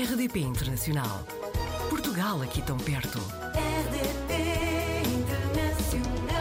RDP Internacional. Portugal aqui tão perto. RDP Internacional.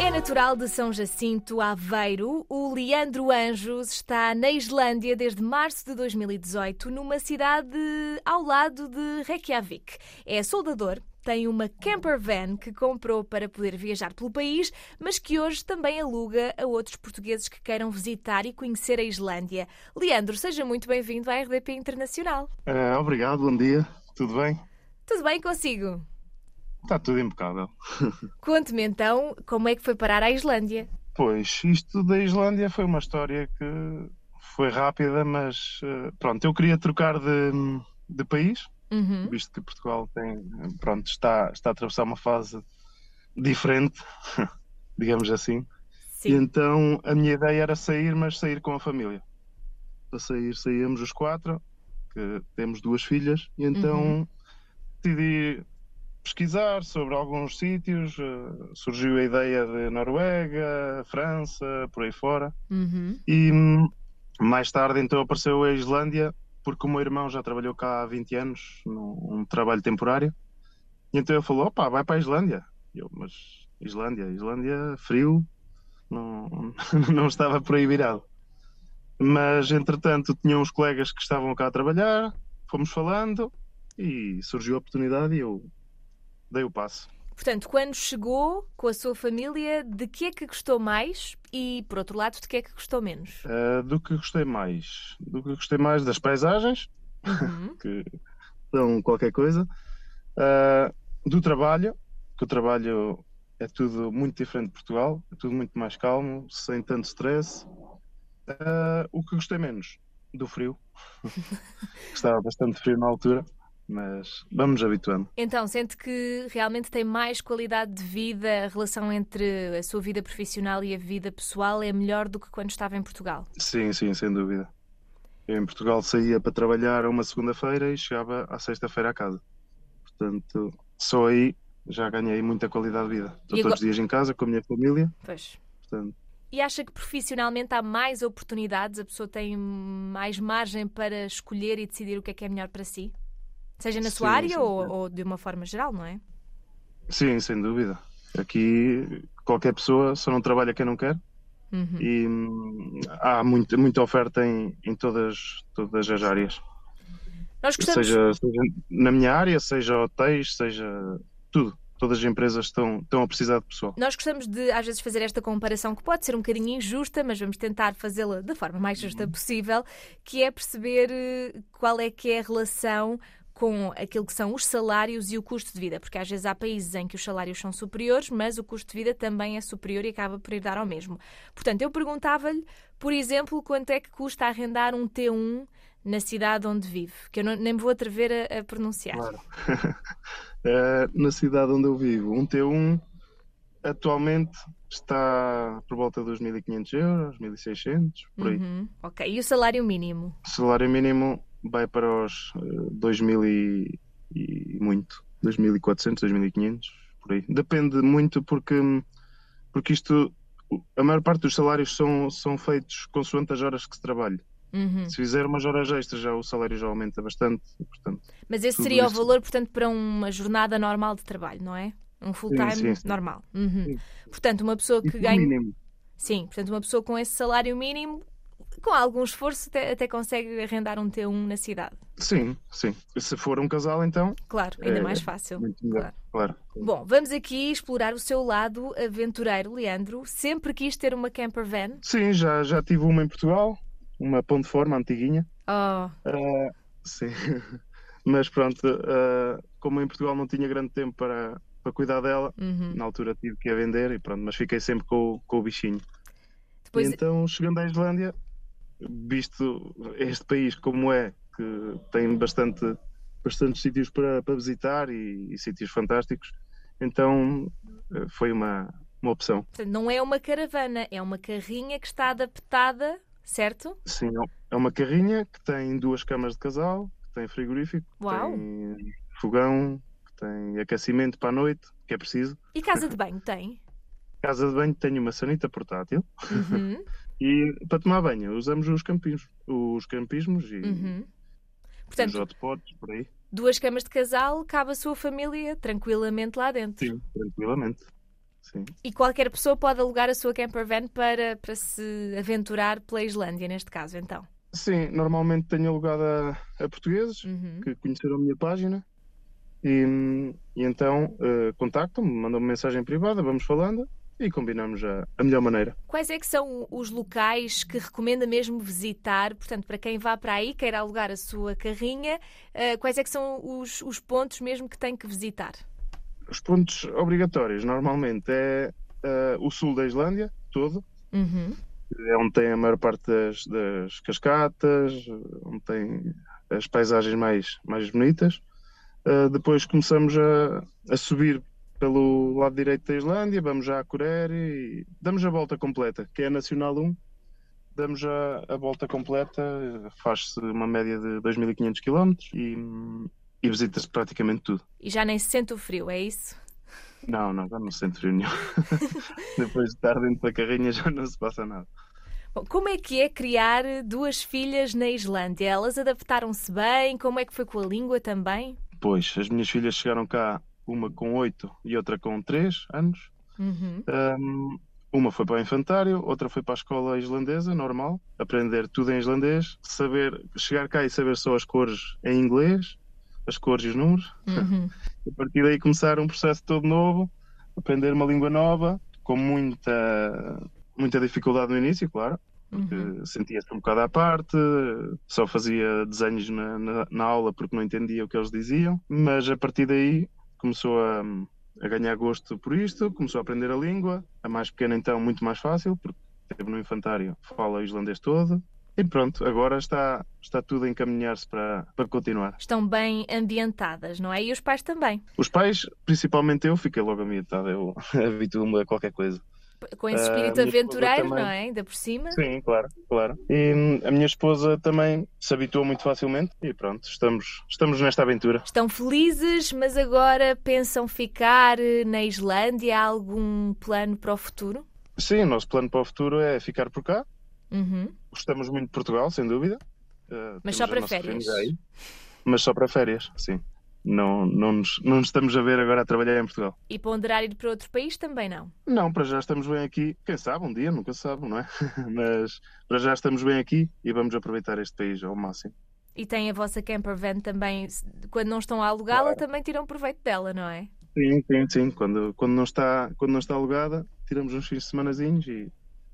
É natural de São Jacinto, Aveiro. O Leandro Anjos está na Islândia desde março de 2018, numa cidade ao lado de Reykjavik. É soldador, tem uma camper van que comprou para poder viajar pelo país, mas que hoje também aluga a outros portugueses que queiram visitar e conhecer a Islândia. Leandro, seja muito bem-vindo à RDP Internacional. Eh, obrigado, bom dia. Tudo bem? Tudo bem consigo? Está tudo impecável. Conte-me então como é que foi parar à Islândia. Pois, isto da Islândia foi uma história que foi rápida, mas eh, pronto, eu queria trocar de, de país, Uhum. visto que Portugal tem, pronto, está, está a atravessar uma fase diferente, digamos assim. E Sim. então a minha ideia era sair, mas sair com a família. Para sair, saíamos os quatro, que temos duas filhas, e então Uhum. decidi pesquisar sobre alguns sítios. eh, surgiu a ideia de Noruega, França, por aí fora. Uhum. E hum, mais tarde então apareceu a Islândia, porque o meu irmão já trabalhou cá há 20 anos, num um trabalho temporário. E então ele falou: opá, vai para a Islândia. E eu, mas Islândia, Islândia, frio, não, não estava por aí virado. Mas entretanto tinha uns colegas que estavam cá a trabalhar, fomos falando e surgiu a oportunidade e eu dei o passo. Portanto, quando chegou com a sua família, de que é que gostou mais e, por outro lado, de que é que gostou menos? Uh, do que gostei mais? Do que gostei mais das paisagens, Uhum. que são qualquer coisa. Uh, do trabalho, que o trabalho é tudo muito diferente de Portugal, é tudo muito mais calmo, sem tanto stress. Uh, o que gostei menos? Do frio. Estava bastante frio na altura, mas vamos habituando. Então, sente que realmente tem mais qualidade de vida, a relação entre a sua vida profissional e a vida pessoal é melhor do que quando estava em Portugal? Sim, sim, sem dúvida. Eu em Portugal saía para trabalhar uma segunda-feira e chegava à sexta-feira a casa. Portanto, só aí já ganhei muita qualidade de vida. Estou todos os dias em casa com a minha família, Pois. portanto, E acha que profissionalmente há mais oportunidades? A pessoa tem mais margem para escolher e decidir o que é que é melhor para si? Seja na sua Sim, área sim, ou, ou de uma forma geral, não é? sim, sem dúvida. Aqui qualquer pessoa só não trabalha quem não quer Uhum. e hum, há muita, muita oferta em, em todas, todas as áreas. Nós gostamos. Seja, seja na minha área, seja hotéis, seja tudo. Todas as empresas estão, estão a precisar de pessoal. Nós gostamos de, às vezes, fazer esta comparação que pode ser um bocadinho injusta, mas vamos tentar fazê-la da forma mais justa possível, que é perceber eh, qual é que é a relação com aquilo que são os salários e o custo de vida, porque às vezes há países em que os salários são superiores, mas o custo de vida também é superior e acaba por ir dar ao mesmo. Portanto, eu perguntava-lhe, por exemplo, quanto é que custa arrendar um T1 na cidade onde vive, que eu não- nem me vou atrever a, a pronunciar. Claro. Eh, na cidade onde eu vivo, um T1 atualmente está por volta dos 1.500 euros, 1.600, por aí. Uhum, Ok, e o salário mínimo? O salário mínimo vai para os eh, 2.000 e, e muito, 2.400, 2.500, por aí. Depende muito porque, porque isto, a maior parte dos salários são, são feitos consoante as horas que se trabalha. Uhum. Se fizer umas horas extras, já o salário já aumenta bastante. Portanto, Mas esse seria o valor, portanto, para uma jornada normal de trabalho, não é? Um full-time sim, sim. normal. Uhum. Sim. Portanto, uma pessoa que ganha. mínimo. Sim, portanto, uma pessoa com esse salário mínimo, com algum esforço, até, até consegue arrendar um T1 na cidade. Sim, sim. Se for um casal, então, Claro, ainda É, mais fácil. Claro. Claro. Bom, vamos aqui explorar o seu lado aventureiro, Leandro. Sempre quis ter uma camper van. Sim, já, já tive uma em Portugal, uma ponte forma antiguinha. Oh, Sim. Mas pronto, eh, como em Portugal não tinha grande tempo para, para cuidar dela, uhum. na altura tive que a vender e pronto, mas fiquei sempre com, o- com o bichinho. Depois, E então, chegando à Islândia, visto este país como é, que tem bastante, bastantes sítios para, para visitar e, e sítios fantásticos, então eh, foi uma, uma opção. não é uma caravana, é uma carrinha que está adaptada, certo? Sim, é uma carrinha que tem duas camas de casal, que tem frigorífico, Uau. tem fogão, que tem aquecimento para a noite, que é preciso. E casa de banho tem? Casa de banho tem uma sanita portátil Uhum. e para tomar banho usamos os campismos, os campismos e, Uhum. Portanto, Os hotpots, por aí. duas camas de casal, cabe a sua família tranquilamente lá dentro. Sim, tranquilamente. Sim. E qualquer pessoa pode alugar a sua camper van para, para se aventurar pela Islândia, neste caso, então. Sim, normalmente tenho alugado a, a portugueses Uhum. que conheceram a minha página e, e então eh, contactam-me, mandam-me mensagem privada, vamos falando e combinamos a, a melhor maneira. Quais é que são os locais que recomenda mesmo visitar? Portanto, para quem vá para aí, queira alugar a sua carrinha, eh, quais é que são os, os pontos mesmo que tem que visitar? Os pontos obrigatórios normalmente é eh, o sul da Islândia, todo, Uhum. é onde tem a maior parte das, das cascatas, onde tem as paisagens mais, mais bonitas. Uh, depois começamos a, a subir pelo lado direito da Islândia, vamos já a Corere e damos a volta completa, que é a Nacional 1. Damos a, a volta completa, faz-se uma média de 2.500 km e, e visita-se praticamente tudo. E já nem se sente o frio, é isso? Não, não, já não se sente frio nenhum. Depois de estar dentro da carrinha já não se passa nada. Bom, como é que é criar duas filhas na Islândia? Elas adaptaram-se bem? Como é que foi com a língua também? Pois, as minhas filhas chegaram cá, uma com 8 e outra com 3 anos. Uhum. Um, uma foi para o infantário, outra foi para a escola islandesa, normal, aprender tudo em islandês, saber chegar cá e saber só as cores em inglês, as cores e os números. Uhum. A partir daí começar um processo todo novo, aprender uma língua nova, com muita, muita dificuldade no início, claro, porque Uhum. sentia-se um bocado à parte, só fazia desenhos na, na, na aula porque não entendia o que eles diziam, mas a partir daí começou a, a ganhar gosto por isto, começou a aprender a língua, a mais pequena então muito mais fácil, porque esteve no infantário, fala o islandês todo, e pronto, agora está, está tudo a encaminhar-se para, para continuar. Estão bem ambientadas, não é? E os pais também. Os pais, principalmente eu, fiquei logo ambientado, eu habituo-me a qualquer coisa. Com esse Ah, espírito esposa aventureiro, não é? Ainda por cima. Sim, claro, claro. E hum, a minha esposa também se habituou muito facilmente e pronto, estamos, estamos nesta aventura. Estão felizes, mas agora pensam ficar eh, na Islândia? Há algum plano para o futuro? Sim, o nosso plano para o futuro é ficar por cá. Uhum. Gostamos muito de Portugal, sem dúvida. Uh, Mas só para férias? Mas só para férias, sim. Não, não, nos, não nos estamos a ver agora a trabalhar em Portugal. E ponderar ir para outro país também não. Não, para já estamos bem aqui. Quem sabe, um dia, nunca sabe, não é? Mas para já estamos bem aqui e vamos aproveitar este país ao máximo. E tem a vossa camper van também, quando não estão a alugá-la, Claro. também tiram proveito dela, não é? Sim, sim, sim. Quando, quando, não está, quando não está alugada, tiramos uns fins de semanazinhos e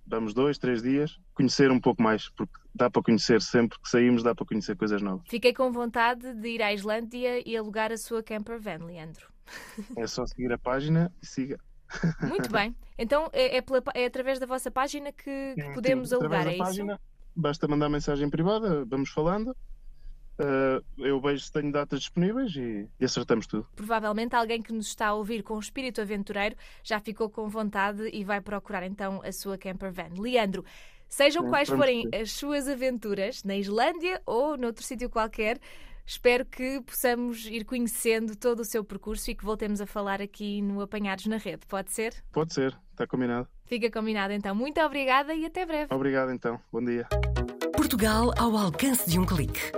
vamos dois, três dias conhecer um pouco mais, porque dá para conhecer sempre que saímos, dá para conhecer coisas novas. Fiquei com vontade de ir à Islândia e alugar a sua camper van, Leandro. É só seguir a página e siga. Muito bem. Então é, é pela é através da vossa página que, que podemos sim, alugar, é da isso? página, Basta mandar mensagem privada, vamos falando. Uh, eu vejo se tenho datas disponíveis e, e acertamos tudo. Provavelmente alguém que nos está a ouvir com espírito aventureiro já ficou com vontade e vai procurar então a sua camper van. Leandro, sejam Sim, quais forem ver. as suas aventuras, na Islândia ou noutro sítio qualquer, espero que possamos ir conhecendo todo o seu percurso e que voltemos a falar aqui no Apanhados na Rede. Pode ser? Pode ser, está combinado. Fica combinado então. Muito obrigada e até breve. Obrigado então, bom dia. Portugal ao alcance de um clique.